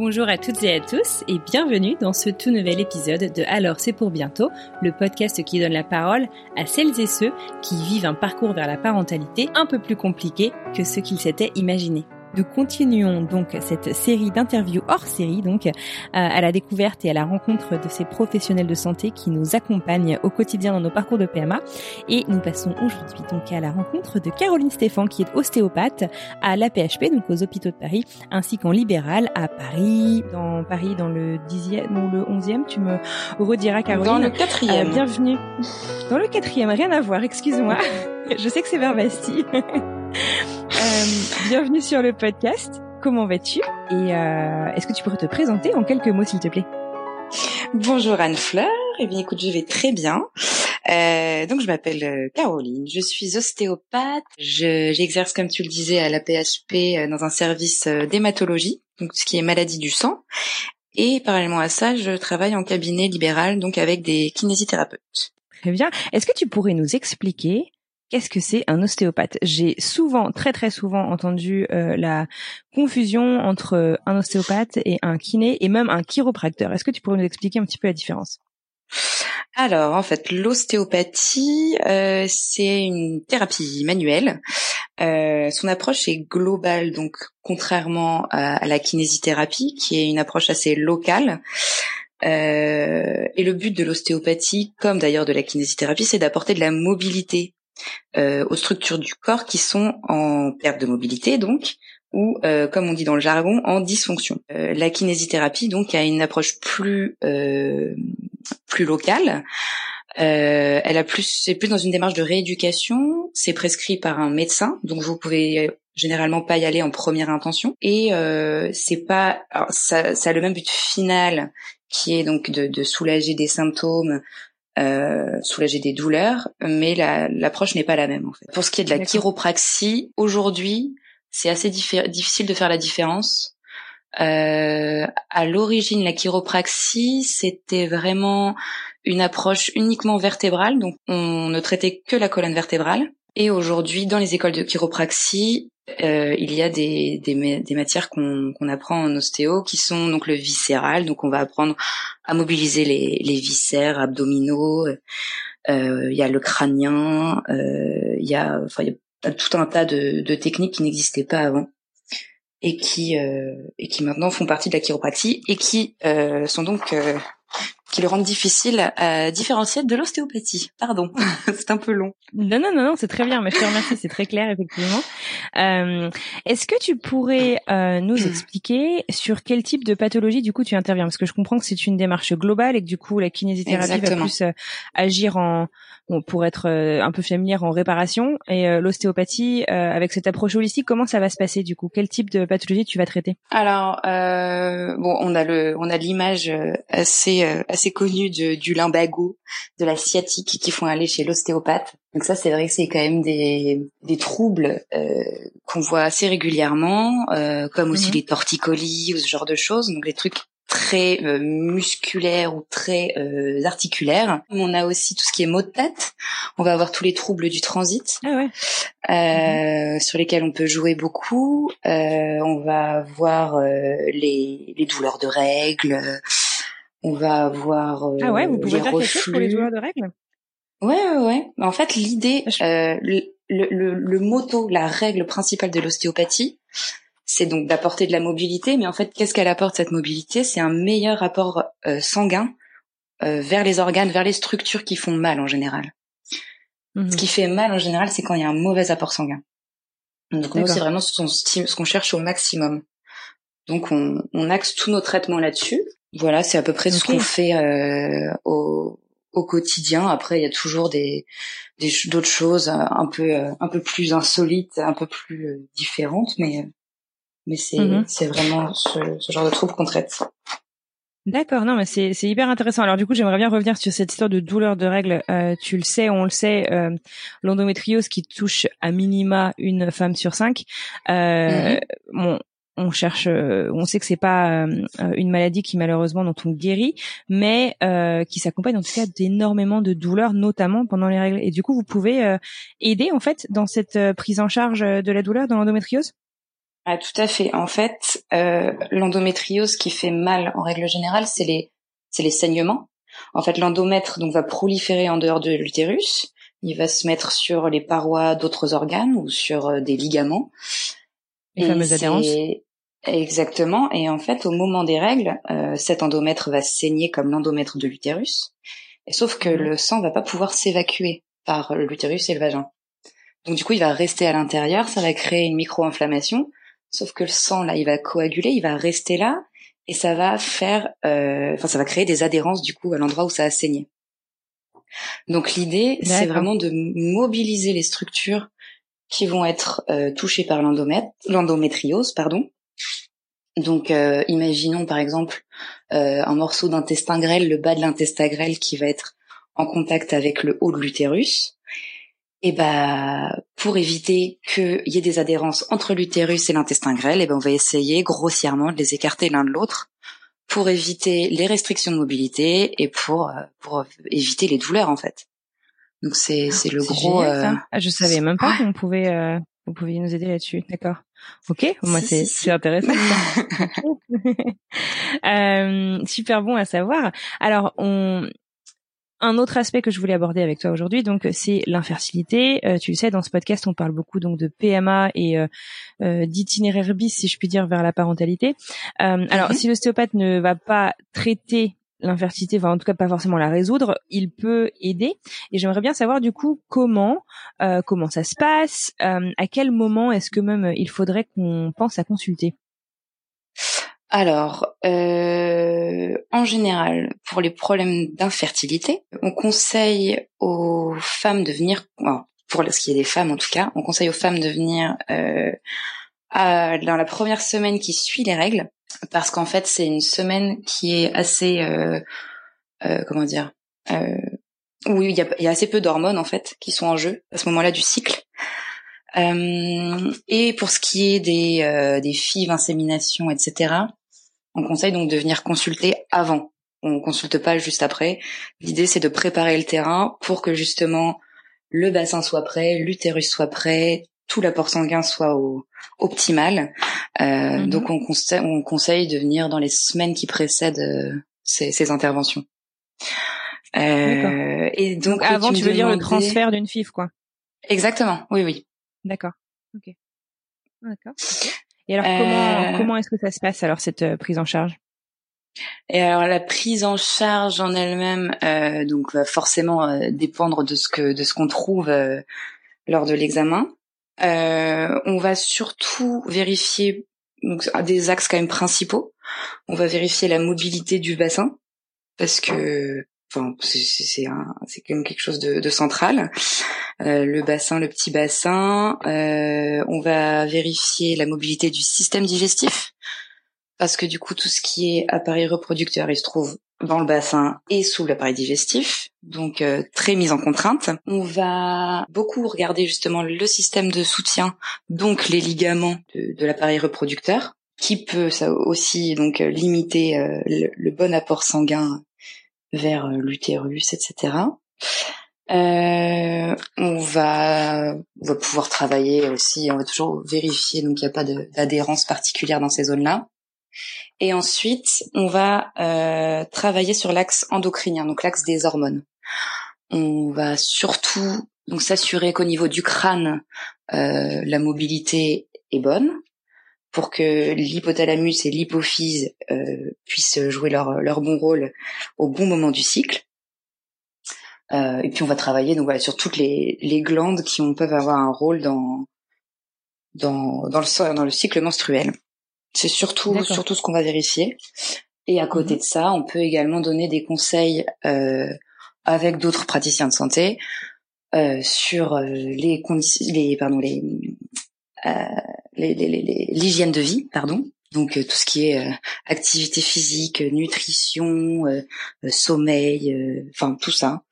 Bonjour à toutes et à tous et bienvenue dans ce tout nouvel épisode de Alors c'est pour bientôt, le podcast qui donne la parole à celles et ceux qui vivent un parcours vers la parentalité un peu plus compliqué que ce qu'ils s'étaient imaginé. Nous continuons donc cette série d'interviews hors série, donc euh, à la découverte et à la rencontre de ces professionnels de santé qui nous accompagnent au quotidien dans nos parcours de PMA. Et nous passons aujourd'hui donc à la rencontre de Caroline Stéphan, qui est ostéopathe à l'APHP, donc aux hôpitaux de Paris, ainsi qu'en libéral à Paris, dans Paris dans le 10e, ou le 11e, tu me rediras Caroline. Dans le quatrième. Euh, bienvenue. Dans le quatrième, rien à voir, excuse-moi. Je sais que c'est vers Bastille. Euh, bienvenue sur le podcast. Comment vas-tu? Et euh, est-ce que tu pourrais te présenter en quelques mots, s'il te plaît? Bonjour Anne-Fleur. Eh bien, écoute, je vais très bien. Euh, donc, je m'appelle euh, Caroline. Je suis ostéopathe. J'exerce, comme tu le disais, à la PHP euh, dans un service d'hématologie, donc ce qui est maladie du sang. Et parallèlement à ça, je travaille en cabinet libéral, donc avec des kinésithérapeutes. Très bien. Est-ce que tu pourrais nous expliquer Qu'est-ce que c'est un ostéopathe? J'ai souvent, très très souvent entendu euh, la confusion entre un ostéopathe et un kiné et même un chiropracteur. Est-ce que tu pourrais nous expliquer un petit peu la différence? Alors, en fait, l'ostéopathie, euh, c'est une thérapie manuelle. Euh, son approche est globale, donc contrairement à, la kinésithérapie, qui est une approche assez locale. et le but de l'ostéopathie, comme d'ailleurs de la kinésithérapie, c'est d'apporter de la mobilité euh, aux structures du corps qui sont en perte de mobilité, donc, ou euh, comme on dit dans le jargon, en dysfonction. Euh, la kinésithérapie, donc, a une approche plus plus locale. elle a plus, c'est plus dans une démarche de rééducation. C'est prescrit par un médecin, donc vous pouvez généralement pas y aller en première intention. Et c'est pas, ça, ça a le même but final qui est donc de, de soulager des symptômes, euh, soulager des douleurs, mais l'approche n'est pas la même en fait. Pour ce qui est de la chiropraxie, aujourd'hui, c'est assez difficile de faire la différence. Euh, à l'origine, la chiropraxie, c'était vraiment une approche uniquement vertébrale, donc on ne traitait que la colonne vertébrale. Et aujourd'hui, dans les écoles de chiropraxie, euh, il y a des, des, matières qu'on apprend en ostéo qui sont donc le viscéral, donc on va apprendre à mobiliser les, les viscères abdominaux. Euh, il y a le crânien, euh, il y a, y a tout un tas de, de techniques qui n'existaient pas avant et qui et qui maintenant font partie de la chiropraxie et qui sont donc qui le rendent difficile à différencier de l'ostéopathie. Pardon, c'est un peu long. Non, non, non, non c'est très bien, mais je te remercie, c'est très clair, effectivement. Euh, Est-ce que tu pourrais euh, nous expliquer sur quel type de pathologie, du coup, tu interviens? Parce que je comprends que c'est une démarche globale et que, du coup, la kinésithérapie va plus euh, agir en, bon, pour être euh, un peu familière, en réparation, et euh, l'ostéopathie, avec cette approche holistique, comment ça va se passer, du coup? Quel type de pathologie tu vas traiter? Alors, bon, on a le, on a l'image assez, assez assez connu du lumbago, de la sciatique qui font aller chez l'ostéopathe. Donc ça, c'est vrai que c'est quand même des, des troubles euh, qu'on voit assez régulièrement, euh, comme aussi mhm. les torticolis ou ce genre de choses. Donc les trucs très euh, musculaires ou très euh, articulaires. On a aussi tout ce qui est maux de tête. On va avoir tous les troubles du transit, ah ouais. euh, mhm. sur lesquels on peut jouer beaucoup. Euh, on va avoir les, les douleurs de règles on va avoir euh, ah ouais, vous pouvez faire quelque chose pour les douleurs de règles? Ouais, ouais, ouais. En fait, l'idée, euh, le, le, le, motto, la règle principale de l'ostéopathie, c'est donc d'apporter de la mobilité. Mais en fait, qu'est-ce qu'elle apporte cette mobilité? C'est un meilleur rapport euh, sanguin euh, vers les organes, vers les structures qui font mal en général. Ce qui mhm. fait mal en général, c'est quand il y a un mauvais apport sanguin. Donc nous, c'est vraiment ce qu'on cherche au maximum. Donc on, on axe tous nos traitements là-dessus. Voilà, c'est à peu près ce qu'on fait euh, au, au quotidien. Après, il y a toujours des d'autres choses un peu un peu plus insolites, un peu plus différentes, mais mais c'est mm-hmm. c'est vraiment ce, ce, genre de troubles qu'on traite. D'accord, non, mais c'est c'est hyper intéressant. Alors du coup, j'aimerais bien revenir sur cette histoire de douleur de règles. Euh, tu le sais, on le sait, euh, l'endométriose qui touche à minima une femme sur cinq. Euh, bon, on cherche, euh, on sait que c'est pas euh, une maladie qui malheureusement dont on guérit, mais qui s'accompagne en tout cas d'énormément de douleurs, notamment pendant les règles. Et du coup, vous pouvez aider en fait dans cette prise en charge de la douleur dans l'endométriose? Ah, tout à fait. En fait, euh, l'endométriose qui fait mal en règle générale, c'est les, c'est les saignements. En fait, l'endomètre donc va proliférer en dehors de l'utérus. Il va se mettre sur les parois d'autres organes ou sur euh, des ligaments. Les fameuses adhérences. Exactement. Et en fait, au moment des règles, euh, cet endomètre va saigner comme l'endomètre de l'utérus. Et sauf que mhm. le sang va pas pouvoir s'évacuer par l'utérus et le vagin. Donc du coup, il va rester à l'intérieur, ça va créer une micro-inflammation Sauf que le sang là, il va coaguler, il va rester là, et ça va faire, euh, enfin, ça va créer des adhérences du coup à l'endroit où ça a saigné. Donc l'idée, c'est vraiment de mobiliser les structures qui vont être euh, touchées par l'endométriose, pardon. Donc, euh, imaginons par exemple un morceau d'intestin grêle, le bas de l'intestin grêle qui va être en contact avec le haut de l'utérus. Et ben, pour éviter qu'il y ait des adhérences entre l'utérus et l'intestin grêle, et ben, on va essayer grossièrement de les écarter l'un de l'autre pour éviter les restrictions de mobilité et pour euh, pour éviter les douleurs en fait. Donc c'est ah, c'est le gros. euh... ah, je savais même pas qu'on pouvait euh, vous pouviez nous aider là-dessus. D'accord. Ok, moi c'est intéressant. euh, super bon à savoir. Alors on un autre aspect que je voulais aborder avec toi aujourd'hui, donc c'est l'infertilité. Euh, tu le sais, dans ce podcast, on parle beaucoup donc de PMA et euh, euh, d'itinéraire bis, si je puis dire, vers la parentalité. Alors, mhm. si l'ostéopathe ne va pas traiter l'infertilité, enfin en tout cas pas forcément la résoudre, il peut aider. Et j'aimerais bien savoir du coup comment comment ça se passe, à quel moment est-ce que même il faudrait qu'on pense à consulter? Alors, euh, en général, pour les problèmes d'infertilité, on conseille aux femmes de venir, pour ce qui est des femmes en tout cas, on conseille aux femmes de venir euh, dans la première semaine qui suit les règles, parce qu'en fait c'est une semaine qui est assez, euh, comment dire, où il y a, assez peu d'hormones en fait qui sont en jeu à ce moment-là du cycle. et pour ce qui est des, des fives, insémination, etc., on conseille donc de venir consulter avant. On consulte pas juste après. L'idée c'est de préparer le terrain pour que justement le bassin soit prêt, l'utérus soit prêt, tout l'apport sanguin soit au, optimal. Euh, mhm. Donc on conseille, on conseille de venir dans les semaines qui précèdent euh, ces, interventions. Euh, et donc, avant, tu veux dire le transfert d'une FIF, quoi. Exactement. Oui, oui. D'accord. Ok. D'accord. Et alors comment comment est-ce que ça se passe alors cette prise en charge? Et alors la prise en charge en elle-même, euh, donc va forcément euh, dépendre de ce que de ce qu'on trouve lors de l'examen. On va surtout vérifier donc, des axes quand même principaux. On va vérifier la mobilité du bassin parce que enfin c'est quand même quelque chose de, de central. Euh, le bassin, le petit bassin. Euh, on va vérifier la mobilité du système digestif parce que du coup tout ce qui est appareil reproducteur, il se trouve dans le bassin et sous l'appareil digestif, donc euh, très mise en contrainte. On va beaucoup regarder justement le système de soutien, donc les ligaments de, l'appareil reproducteur, qui peut aussi donc limiter le, le, bon apport sanguin vers euh, l'utérus, etc. Euh, on va on va pouvoir travailler aussi, on va toujours vérifier donc il n'y a pas d'adhérence particulière dans ces zones-là. Et ensuite, on va euh, travailler sur l'axe endocrinien, donc l'axe des hormones. On va surtout donc s'assurer qu'au niveau du crâne, euh, la mobilité est bonne, pour que l'hypothalamus et l'hypophyse euh, puissent jouer leur, leur bon rôle au bon moment du cycle. Euh, et puis on va travailler donc voilà sur toutes les, les glandes qui peuvent avoir un rôle dans dans dans le dans le cycle menstruel. C'est surtout surtout ce qu'on va vérifier. Et à côté mhm. de ça, on peut également donner des conseils euh, avec d'autres praticiens de santé euh, sur euh, les conditions, les pardon les l'hygiène de vie, pardon. Donc tout ce qui est activité physique, nutrition, sommeil, enfin tout ça,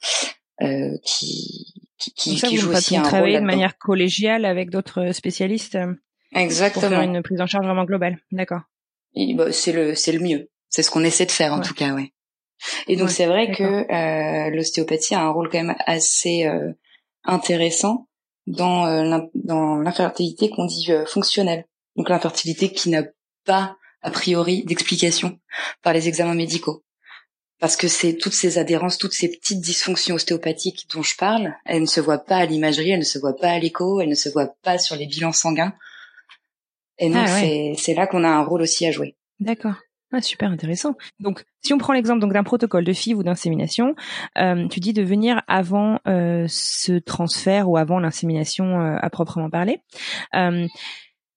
qui qui, qui, ça, joue aussi un rôle travailler de manière collégiale avec d'autres spécialistes. Exactement. Pour faire une prise en charge vraiment globale. D'accord. Bah, c'est le c'est le mieux. C'est ce qu'on essaie de faire en tout cas, ouais. Et donc c'est vrai que euh, l'ostéopathie a un rôle quand même assez euh, intéressant dans euh, dans l'infertilité qu'on dit euh, fonctionnelle. Donc l'infertilité qui n'a pas a priori d'explication par les examens médicaux. Parce que c'est toutes ces adhérences, toutes ces petites dysfonctions ostéopathiques dont je parle, elles ne se voient pas à l'imagerie, elles ne se voient pas à l'écho, elles ne se voient pas sur les bilans sanguins. Et donc ah c'est là qu'on a un rôle aussi à jouer. D'accord. Ah, super intéressant. Donc, si on prend l'exemple donc d'un protocole de FIV ou d'insémination, euh, tu dis de venir avant euh, ce transfert ou avant l'insémination euh, à proprement parler. Euh,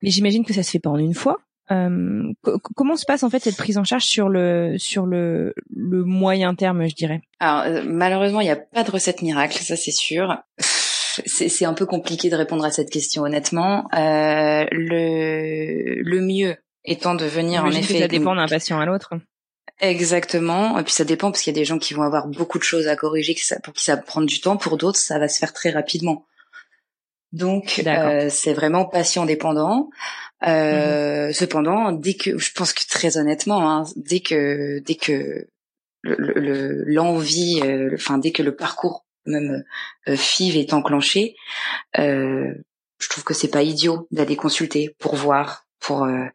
mais j'imagine que ça se fait pas en une fois. Euh, comment se passe en fait cette prise en charge sur le sur le, le moyen terme, je dirais? Alors malheureusement, il n'y a pas de recette miracle, ça c'est sûr. C'est un peu compliqué de répondre à cette question honnêtement. le le mieux étant de venir en effet. ça dépend d'un patient à l'autre. Exactement. Et puis ça dépend parce qu'il y a des gens qui vont avoir beaucoup de choses à corriger pour qui ça va prendre du temps. Pour d'autres, ça va se faire très rapidement. Donc euh, c'est vraiment patient dépendant. Euh, mhm. Cependant, dès que, je pense que très honnêtement, hein, dès que dès que l'envie, le, euh, enfin dès que le parcours même euh, FIV est enclenché, euh, je trouve que c'est pas idiot d'aller consulter pour voir pour euh,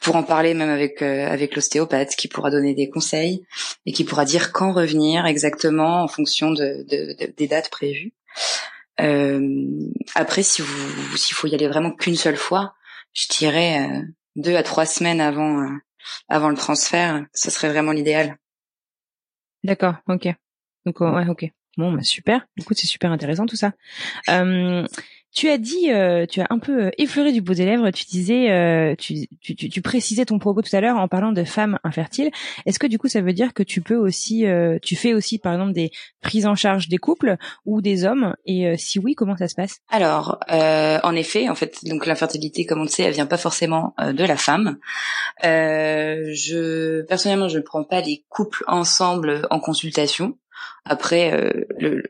pour en parler même avec euh, avec l'ostéopathe qui pourra donner des conseils et qui pourra dire quand revenir exactement en fonction de, de, des dates prévues. Euh, après, si vous s'il faut y aller vraiment qu'une seule fois, je dirais euh, deux à trois semaines avant avant le transfert, ce serait vraiment l'idéal. D'accord, ok. Donc ouais, ok. Bon, bah super. Écoute, c'est super intéressant tout ça. Euh, tu as dit, euh, tu as un peu euh, effleuré du bout des lèvres. Tu disais, euh, tu, tu, tu, précisais ton propos tout à l'heure en parlant de femmes infertiles. Est-ce que du coup, ça veut dire que tu peux aussi, tu fais aussi, par exemple, des prises en charge des couples ou des hommes? Et si oui, comment ça se passe? Alors, en effet, en fait, donc l'infertilité, comme on le sait, elle vient pas forcément de la femme. je personnellement, je ne prends pas les couples ensemble en consultation. Après, le,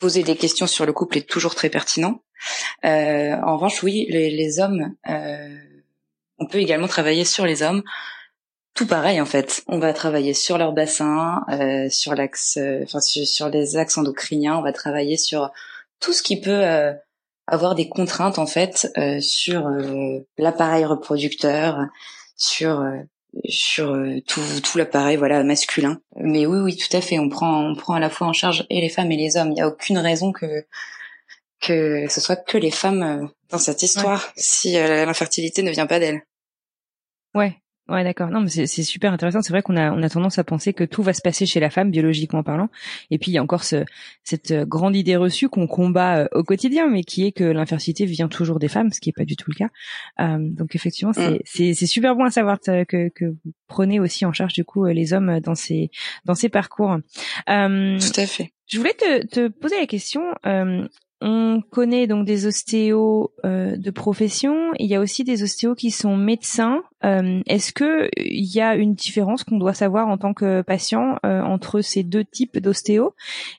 poser des questions sur le couple est toujours très pertinent. Euh, en revanche, oui, les, les hommes, euh, on peut également travailler sur les hommes. Tout pareil en fait. On va travailler sur leur bassin, euh, sur l'axe, euh, enfin sur, les axes endocriniens. On va travailler sur tout ce qui peut euh, avoir des contraintes en fait euh, sur l'appareil reproducteur, sur sur euh, tout, tout l'appareil voilà masculin. Mais oui oui tout à fait, on prend on prend à la fois en charge et les femmes et les hommes. Il n'y a aucune raison que que ce soit que les femmes euh, dans cette histoire si euh, l'infertilité ne vient pas d'elles. Ouais, Ouais, d'accord. Non, mais c'est super intéressant. C'est vrai qu'on a on a tendance à penser que tout va se passer chez la femme biologiquement parlant. Et puis il y a encore ce, cette grande idée reçue qu'on combat euh, au quotidien, mais qui est que l'infertilité vient toujours des femmes, ce qui est pas du tout le cas. Euh, donc effectivement, c'est mm. c'est super bon à savoir que que vous prenez aussi en charge du coup euh, les hommes dans ces dans ces parcours. Euh, tout à fait. Je voulais te, te poser la question. Euh, on connaît donc des ostéos euh, de profession. Il y a aussi des ostéos qui sont médecins. Euh, est-ce que il y a une différence qu'on doit savoir en tant que patient euh, entre ces deux types d'ostéos?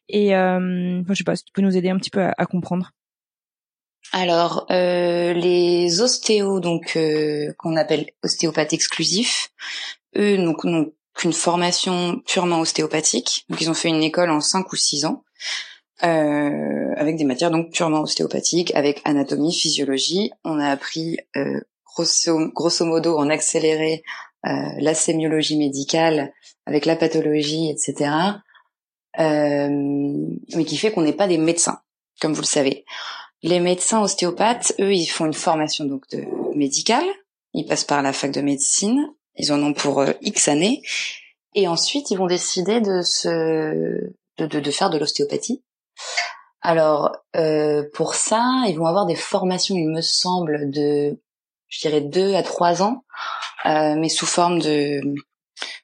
Et je sais pas, si tu peux nous aider un petit peu à, comprendre. Alors, les ostéos donc qu'on appelle ostéopathes exclusifs, eux n'ont qu'une formation purement ostéopathique. Donc ils ont fait une école en 5 ou 6 ans. Euh, avec des matières donc purement ostéopathiques, avec anatomie, physiologie. On a appris euh, grosso, grosso, modo en accéléré euh, la sémiologie médicale avec la pathologie, etc. Euh, mais qui fait qu'on n'est pas des médecins, comme vous le savez. Les médecins ostéopathes, eux, ils font une formation donc de médicale. Ils passent par la fac de médecine. Ils en ont pour euh, X années. Et ensuite, ils vont décider de se de, de, de faire de l'ostéopathie alors euh, pour ça, ils vont avoir des formations, il me semble, de je dirais deux à trois ans, euh, mais sous forme de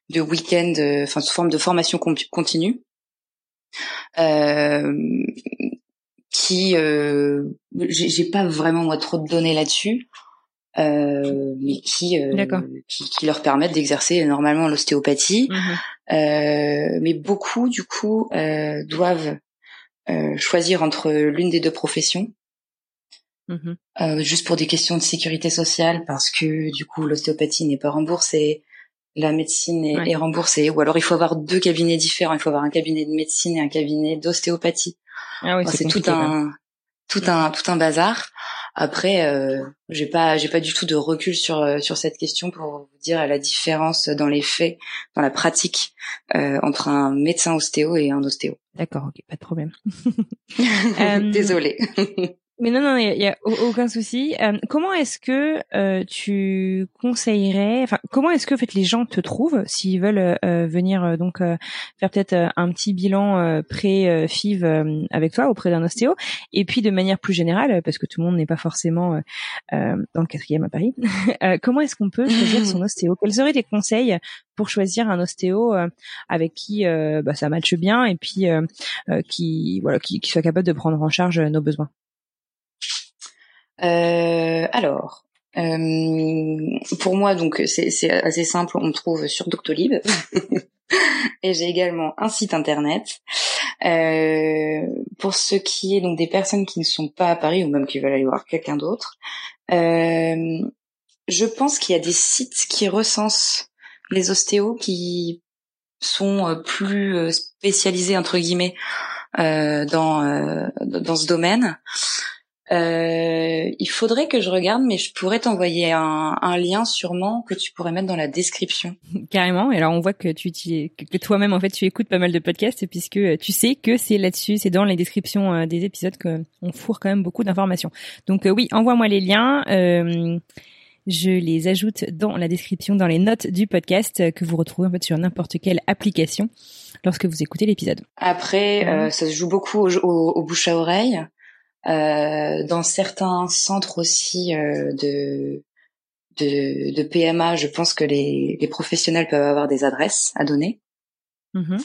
de week-end, enfin sous forme de formation continue. qui j'ai pas vraiment moi trop de données là-dessus. Euh, mais qui, euh, qui, qui leur permettent d'exercer normalement l'ostéopathie. Mmh euh, mais beaucoup du coup doivent choisir entre l'une des deux professions. Mmh juste pour des questions de sécurité sociale parce que du coup l'ostéopathie n'est pas remboursée, la médecine est, est, remboursée, ou alors il faut avoir deux cabinets différents, il faut avoir un cabinet de médecine et un cabinet d'ostéopathie. Ah oui, c'est tout un tout un tout un bazar. Après, euh, j'ai pas j'ai pas du tout de recul sur euh, sur cette question pour vous dire la différence dans les faits, dans la pratique euh, entre un médecin ostéo et un ostéo. D'accord, ok, pas de problème. Désolée. Mais non, non, il y, a, aucun souci. Euh, comment est-ce que euh, tu conseillerais, enfin, comment est-ce que en fait les gens te trouvent s'ils veulent euh, venir donc faire peut-être un petit bilan pré-FIV avec toi auprès d'un ostéo, et puis de manière plus générale, parce que tout le monde n'est pas forcément dans le quatrième à Paris, comment est-ce qu'on peut choisir son ostéo? Quels seraient tes conseils pour choisir un ostéo avec qui bah, ça matche bien et puis qui voilà qui, qui soit capable de prendre en charge nos besoins? euh, alors, euh, pour moi, donc c'est assez simple. On me trouve sur Doctolib et j'ai également un site internet. Euh, pour ce qui est donc des personnes qui ne sont pas à Paris ou même qui veulent aller voir quelqu'un d'autre, euh, je pense qu'il y a des sites qui recensent les ostéos qui sont euh, plus euh, spécialisés entre guillemets euh, dans dans ce domaine. Euh, il faudrait que je regarde, mais je pourrais t'envoyer un, un, lien sûrement que tu pourrais mettre dans la description. Carrément. Et alors on voit que tu que toi-même en fait tu écoutes pas mal de podcasts puisque tu sais que c'est là-dessus, c'est dans les descriptions euh, des épisodes qu'on fourre quand même beaucoup d'informations. Donc euh, oui, envoie-moi les liens. Euh, je les ajoute dans la description, dans les notes du podcast que vous retrouvez en fait sur n'importe quelle application lorsque vous écoutez l'épisode. Après, ça se joue beaucoup au, au, au bouche à oreille. Euh, dans certains centres aussi euh, de, de, de PMA, je pense que les, les professionnels peuvent avoir des adresses à donner. Mmh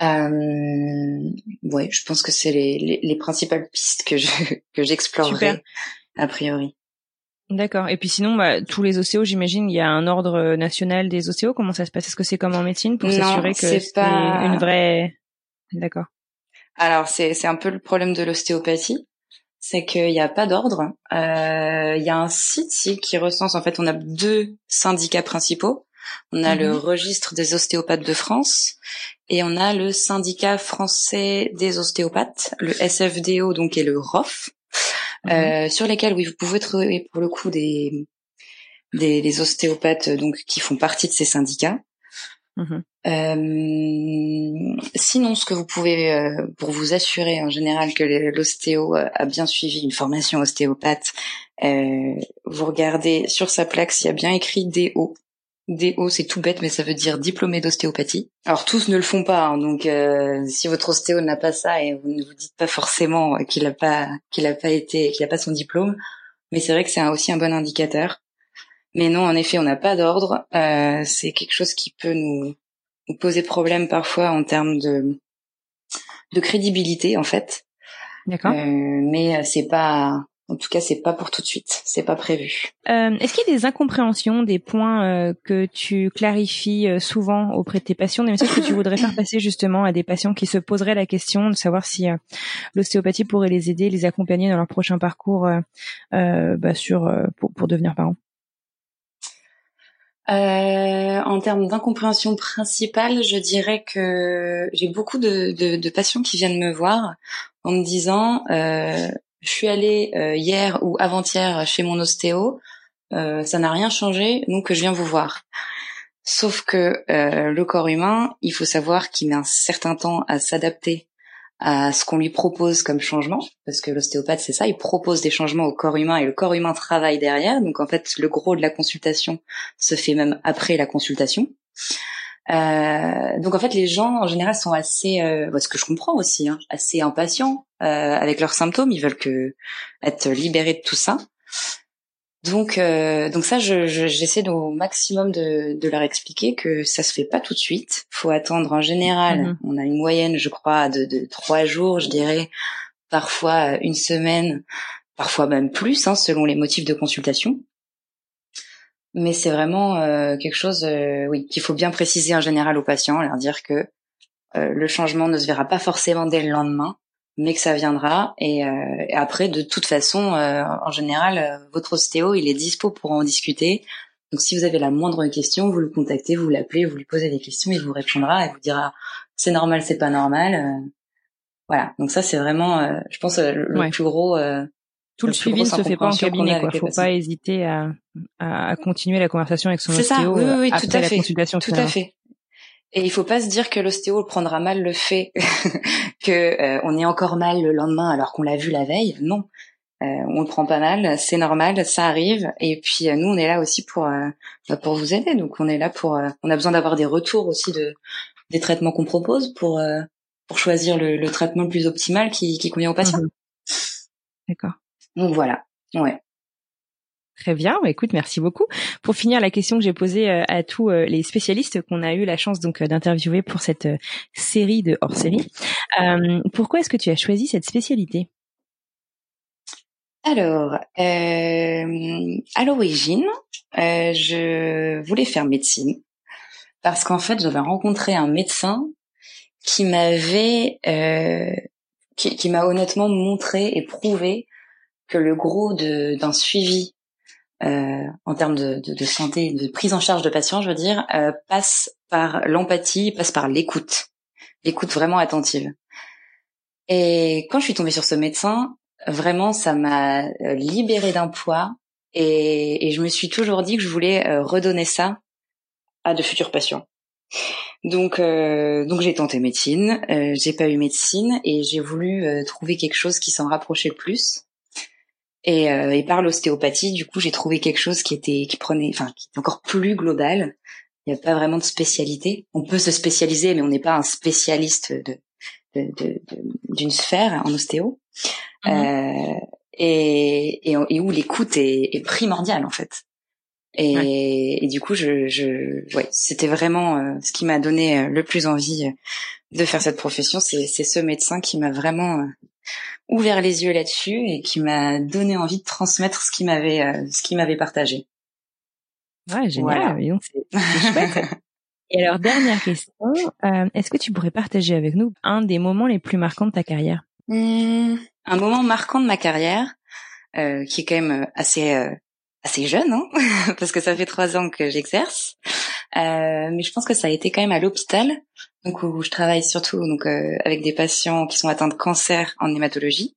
euh, ouais, je pense que c'est les, les, les, principales pistes que je que j'explorerai a priori. D'accord. Et puis sinon, bah, tous les ostéos, j'imagine, il y a un ordre national des ostéos. Comment ça se passe? Est-ce que c'est comme en médecine pour s'assurer que c'est pas... une vraie D'accord. Alors c'est c'est un peu le problème de l'ostéopathie c'est qu'il n'y a pas d'ordre. Euh, il y a un site qui recense, en fait, on a deux syndicats principaux. On a le mhm. registre des ostéopathes de France et on a le syndicat français des ostéopathes, le SFDO, donc et le ROF, mhm. euh, sur lesquels, oui, vous pouvez trouver pour le coup des, des, des ostéopathes donc qui font partie de ces syndicats. Mhm. Euh, sinon, ce que vous pouvez, euh, pour vous assurer en général que l'ostéo a bien suivi une formation ostéopathe, euh, vous regardez sur sa plaque s'il y a bien écrit DO. DO, c'est tout bête, mais ça veut dire diplômé d'ostéopathie. Alors tous ne le font pas, hein, donc si votre ostéo n'a pas ça et vous ne vous dites pas forcément qu'il n'a pas qu'il a pas été qu'il a pas son diplôme, mais c'est vrai que c'est aussi un bon indicateur. Mais non, en effet, on n'a pas d'ordre. Euh, c'est quelque chose qui peut nous, nous, poser problème parfois en termes de, de crédibilité, en fait. D'accord. Euh, mais c'est pas, en tout cas, c'est pas pour tout de suite. C'est pas prévu. Euh, Est-ce qu'il y a des incompréhensions, des points euh, que tu clarifies euh, souvent auprès de tes patients, des messages que tu voudrais faire passer justement à des patients qui se poseraient la question de savoir si euh, l'ostéopathie pourrait les aider, les accompagner dans leur prochain parcours bah, sur pour, pour devenir parents euh, en termes d'incompréhension principale, je dirais que j'ai beaucoup de, de, de, patients qui viennent me voir en me disant euh, je suis allée euh, hier ou avant-hier chez mon ostéo, euh, ça n'a rien changé, donc je viens vous voir. Sauf que euh, le corps humain, il faut savoir qu'il met un certain temps à s'adapter à ce qu'on lui propose comme changement, parce que l'ostéopathe c'est ça, il propose des changements au corps humain et le corps humain travaille derrière. Donc en fait, le gros de la consultation se fait même après la consultation. Euh, donc en fait, les gens en général sont assez, euh, ce que je comprends aussi, hein, assez impatients euh, avec leurs symptômes. Ils veulent que être libérés de tout ça. Donc, euh, donc ça, je, j'essaie au maximum de, de, leur expliquer que ça se fait pas tout de suite. Faut attendre en général. Mhm. On a une moyenne, je crois, de, de trois jours, je dirais, parfois une semaine, parfois même plus, hein, selon les motifs de consultation. Mais c'est vraiment euh, quelque chose, euh, oui, qu'il faut bien préciser en général aux patients, leur dire que euh, le changement ne se verra pas forcément dès le lendemain, mais que ça viendra. Et, et après, de toute façon, en général, votre ostéo, il est dispo pour en discuter. Donc, si vous avez la moindre question, vous le contactez, vous l'appelez, vous lui posez des questions, il vous répondra et vous dira c'est normal, c'est pas normal. voilà. Donc ça, c'est vraiment, je pense, le, plus gros tout le, suivi ne se fait pas en cabinet. Il faut pas hésiter à, à, continuer la conversation avec son ostéo oui, oui, après tout à la fait. consultation. Tout à fait. Et il faut pas se dire que l'ostéo prendra mal le fait que euh, on est encore mal le lendemain alors qu'on l'a vu la veille. Non, euh, on le prend pas mal, c'est normal, ça arrive. Et puis euh, nous, on est là aussi pour euh, bah, pour vous aider. Donc on est là pour, on a besoin d'avoir des retours aussi de des traitements qu'on propose pour pour choisir le, le, traitement le plus optimal qui, qui convient au patient. Mhm. D'accord. Donc voilà, ouais. Très bien, bah, écoute, merci beaucoup. Pour finir, la question que j'ai posée euh, à tous euh, les spécialistes qu'on a eu la chance donc euh, d'interviewer pour cette série de hors-série, pourquoi est-ce que tu as choisi cette spécialité? Alors, à l'origine, je voulais faire médecine parce qu'en fait, j'avais rencontré un médecin qui m'avait, qui, qui m'a honnêtement montré et prouvé que le gros d'un suivi euh, en termes de, de, de, santé, de prise en charge de patients, je veux dire, euh, passe par l'empathie, passe par l'écoute, l'écoute vraiment attentive. Et quand je suis tombée sur ce médecin, vraiment, ça m'a euh, libérée d'un poids et, et, je me suis toujours dit que je voulais euh, redonner ça à de futurs patients. Donc, euh, donc j'ai tenté médecine, j'ai pas eu médecine et j'ai voulu trouver quelque chose qui s'en rapprochait le plus. Et, euh, et par l'ostéopathie, du coup, j'ai trouvé quelque chose qui était, qui prenait, enfin, qui était encore plus global. Il n'y a pas vraiment de spécialité. On peut se spécialiser, mais on n'est pas un spécialiste de d'une sphère en ostéo. Mhm. Euh, et, et, et, où l'écoute est, est primordiale en fait. Et, et, du coup, je, je ouais, c'était vraiment euh, ce qui m'a donné euh, le plus envie euh, de faire cette profession. C'est ce médecin qui m'a vraiment ouvert les yeux là-dessus et qui m'a donné envie de transmettre ce qu'il m'avait euh, ce qu'il m'avait partagé. Ouais, génial. Voilà. C'est chouette. et alors dernière question, euh, est-ce que tu pourrais partager avec nous un des moments les plus marquants de ta carrière? Mmh, Un moment marquant de ma carrière, euh, qui est quand même assez euh, assez jeune, hein parce que ça fait trois ans que j'exerce. Euh, mais je pense que ça a été quand même à l'hôpital, donc où je travaille surtout donc euh, avec des patients qui sont atteints de cancer en hématologie.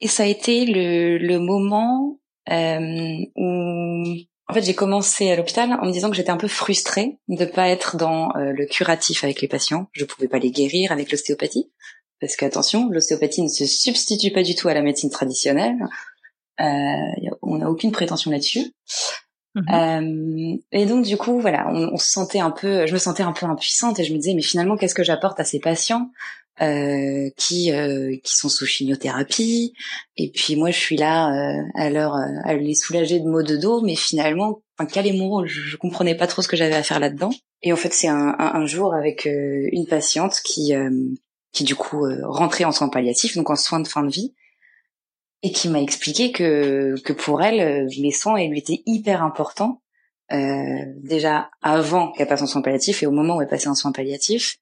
Et ça a été le, le moment euh, où en fait j'ai commencé à l'hôpital en me disant que j'étais un peu frustrée de pas être dans euh, le curatif avec les patients. Je pouvais pas les guérir avec l'ostéopathie parce qu'attention, l'ostéopathie ne se substitue pas du tout à la médecine traditionnelle. Euh, on n'a aucune prétention là-dessus. Mhm. Euh, et donc du coup, voilà, on, se sentait un peu, je me sentais un peu impuissante et je me disais, mais finalement, qu'est-ce que j'apporte à ces patients euh, qui euh, qui sont sous chimiothérapie? Et puis moi, je suis là euh, à leur à les soulager de maux de dos, mais finalement, enfin, quel est mon rôle je, je, comprenais pas trop ce que j'avais à faire là-dedans. Et en fait, c'est un, un, un, jour avec une patiente qui qui du coup rentrait en soins palliatifs, donc en soins de fin de vie, et qui m'a expliqué que que pour elle euh, mes soins lui étaient hyper importants euh, déjà avant qu'elle passe en soins palliatifs et au moment où elle passait en soins palliatifs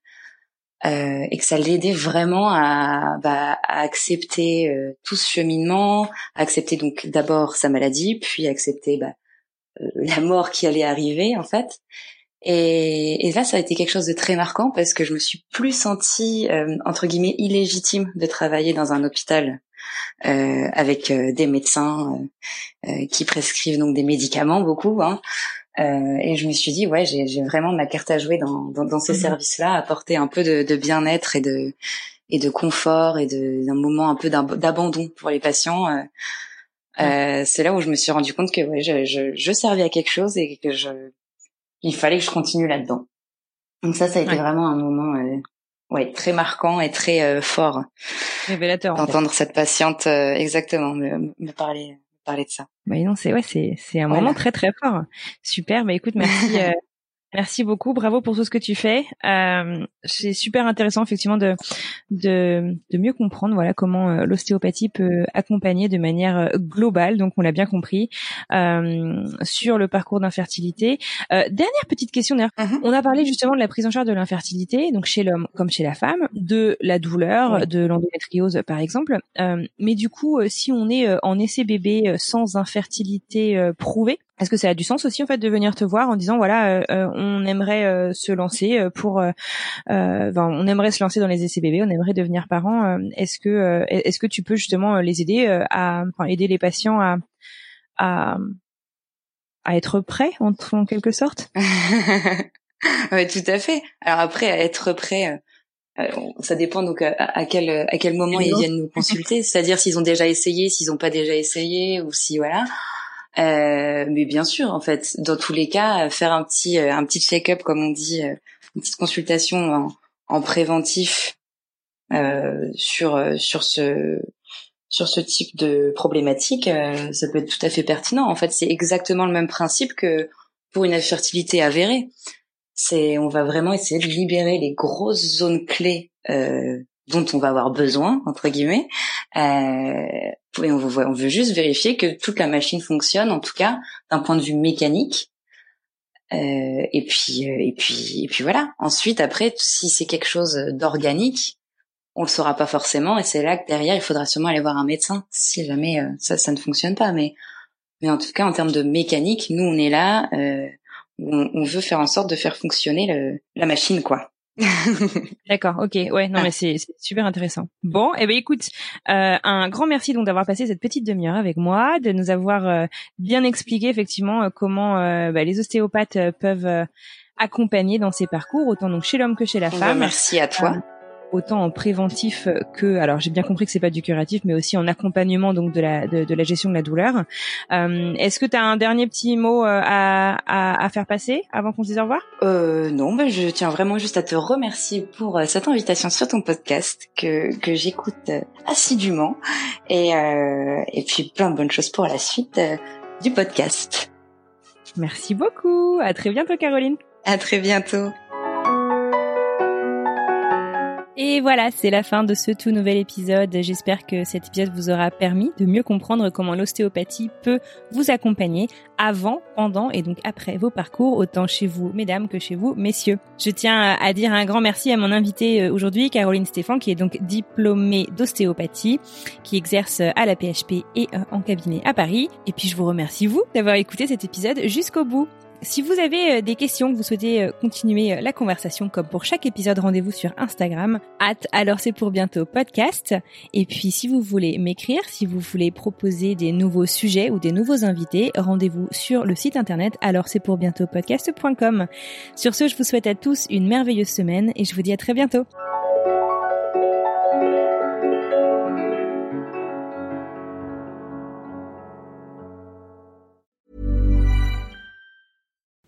euh, et que ça l'aidait vraiment à, bah, à accepter euh, tout ce cheminement, à accepter donc d'abord sa maladie, puis accepter bah, euh, la mort qui allait arriver en fait. Et, et, là, ça a été quelque chose de très marquant parce que je me suis plus sentie entre guillemets illégitime de travailler dans un hôpital euh, avec euh, des médecins euh, qui prescrivent donc des médicaments beaucoup. Hein. et je me suis dit ouais j'ai vraiment ma carte à jouer dans, dans, dans ces mmh services-là, apporter un peu de, de bien-être et de et de confort et d'un moment un peu d'abandon pour les patients. Euh, c'est là où je me suis rendu compte que ouais, je, je, je, servais à quelque chose et que je, il fallait que je continue là-dedans. Donc ça, ça a été vraiment un moment ouais, très marquant et très euh, fort. Révélateur. D'entendre cette patiente euh, exactement me, me, parler, parler de ça. Bah non, c'est ouais, c'est c'est un moment très très fort. Super. Bah écoute, merci. Merci beaucoup, bravo pour tout ce que tu fais. Euh, c'est super intéressant effectivement de, de, de mieux comprendre voilà comment euh, l'ostéopathie peut accompagner de manière euh, globale. Donc on l'a bien compris euh, sur le parcours d'infertilité. Euh, dernière petite question d'ailleurs, mm-hmm. on a parlé justement de la prise en charge de l'infertilité, donc chez l'homme comme chez la femme, de la douleur, de l'endométriose par exemple. mais du coup, si on est en essai bébé sans infertilité prouvée, est-ce que ça a du sens aussi en fait de venir te voir en disant voilà euh, euh, on aimerait euh, se lancer pour on aimerait se lancer dans les essais bébés on aimerait devenir parent est-ce que est-ce que tu peux justement les aider à enfin, aider les patients à à, à être prêts en, en quelque sorte? Oui tout à fait. Alors après à être prêt ça dépend donc à, quel à quel moment ils viennent nous consulter. C'est-à-dire s'ils ont déjà essayé s'ils n'ont pas déjà essayé ou si voilà euh, mais bien sûr, en fait, dans tous les cas, faire un petit euh, un petit check-up, comme on dit, euh, une petite consultation en, en préventif euh, sur sur ce sur ce type de problématique, ça peut être tout à fait pertinent. En fait, c'est exactement le même principe que pour une infertilité avérée. C'est on va vraiment essayer de libérer les grosses zones clés euh, dont on va avoir besoin entre guillemets euh, on veut, juste vérifier que toute la machine fonctionne en tout cas d'un point de vue mécanique. Euh, et puis euh, et puis et puis voilà. Ensuite après si c'est quelque chose d'organique on le saura pas forcément. Et c'est là que derrière il faudra sûrement aller voir un médecin si jamais euh, ça ça ne fonctionne pas. Mais mais en tout cas en termes de mécanique nous on est là on, on, veut faire en sorte de faire fonctionner le, la machine quoi D'accord, ok, ouais, non ah. mais c'est super intéressant. Bon, eh ben écoute, euh, un grand merci donc d'avoir passé cette petite demi-heure avec moi, de nous avoir euh, bien expliqué effectivement euh, comment bah, les ostéopathes peuvent accompagner dans ces parcours, autant donc chez l'homme que chez la femme. merci à toi autant en préventif que, alors j'ai bien compris que c'est pas du curatif, mais aussi en accompagnement donc de la de, la gestion de la douleur. Euh, Est-ce que tu as un dernier petit mot euh, à, à, à faire passer avant qu'on se dise au revoir? Euh, Non, ben je tiens vraiment juste à te remercier pour euh, cette invitation sur ton podcast que que j'écoute euh, assidûment et et puis plein de bonnes choses pour la suite du podcast. Merci beaucoup. À très bientôt, Caroline. À très bientôt. Et voilà, c'est la fin de ce tout nouvel épisode. J'espère que cet épisode vous aura permis de mieux comprendre comment l'ostéopathie peut vous accompagner avant, pendant et donc après vos parcours, autant chez vous, mesdames, que chez vous, messieurs. Je tiens à dire un grand merci à mon invitée euh, aujourd'hui, Caroline Stéphane, qui est donc diplômée d'ostéopathie, qui exerce à la PHP et euh, en cabinet à Paris. Et puis je vous remercie, vous, d'avoir écouté cet épisode jusqu'au bout. Si vous avez euh, des questions, que vous souhaitez euh, continuer euh, la conversation, comme pour chaque épisode, rendez-vous sur Instagram, at alors c'est pour bientôt podcast. Et puis si vous voulez m'écrire, si vous voulez proposer des nouveaux sujets ou des nouveaux invités, rendez-vous sur le site internet alors c'est pour bientôt podcast.com. Sur ce, je vous souhaite à tous une merveilleuse semaine et je vous dis à très bientôt.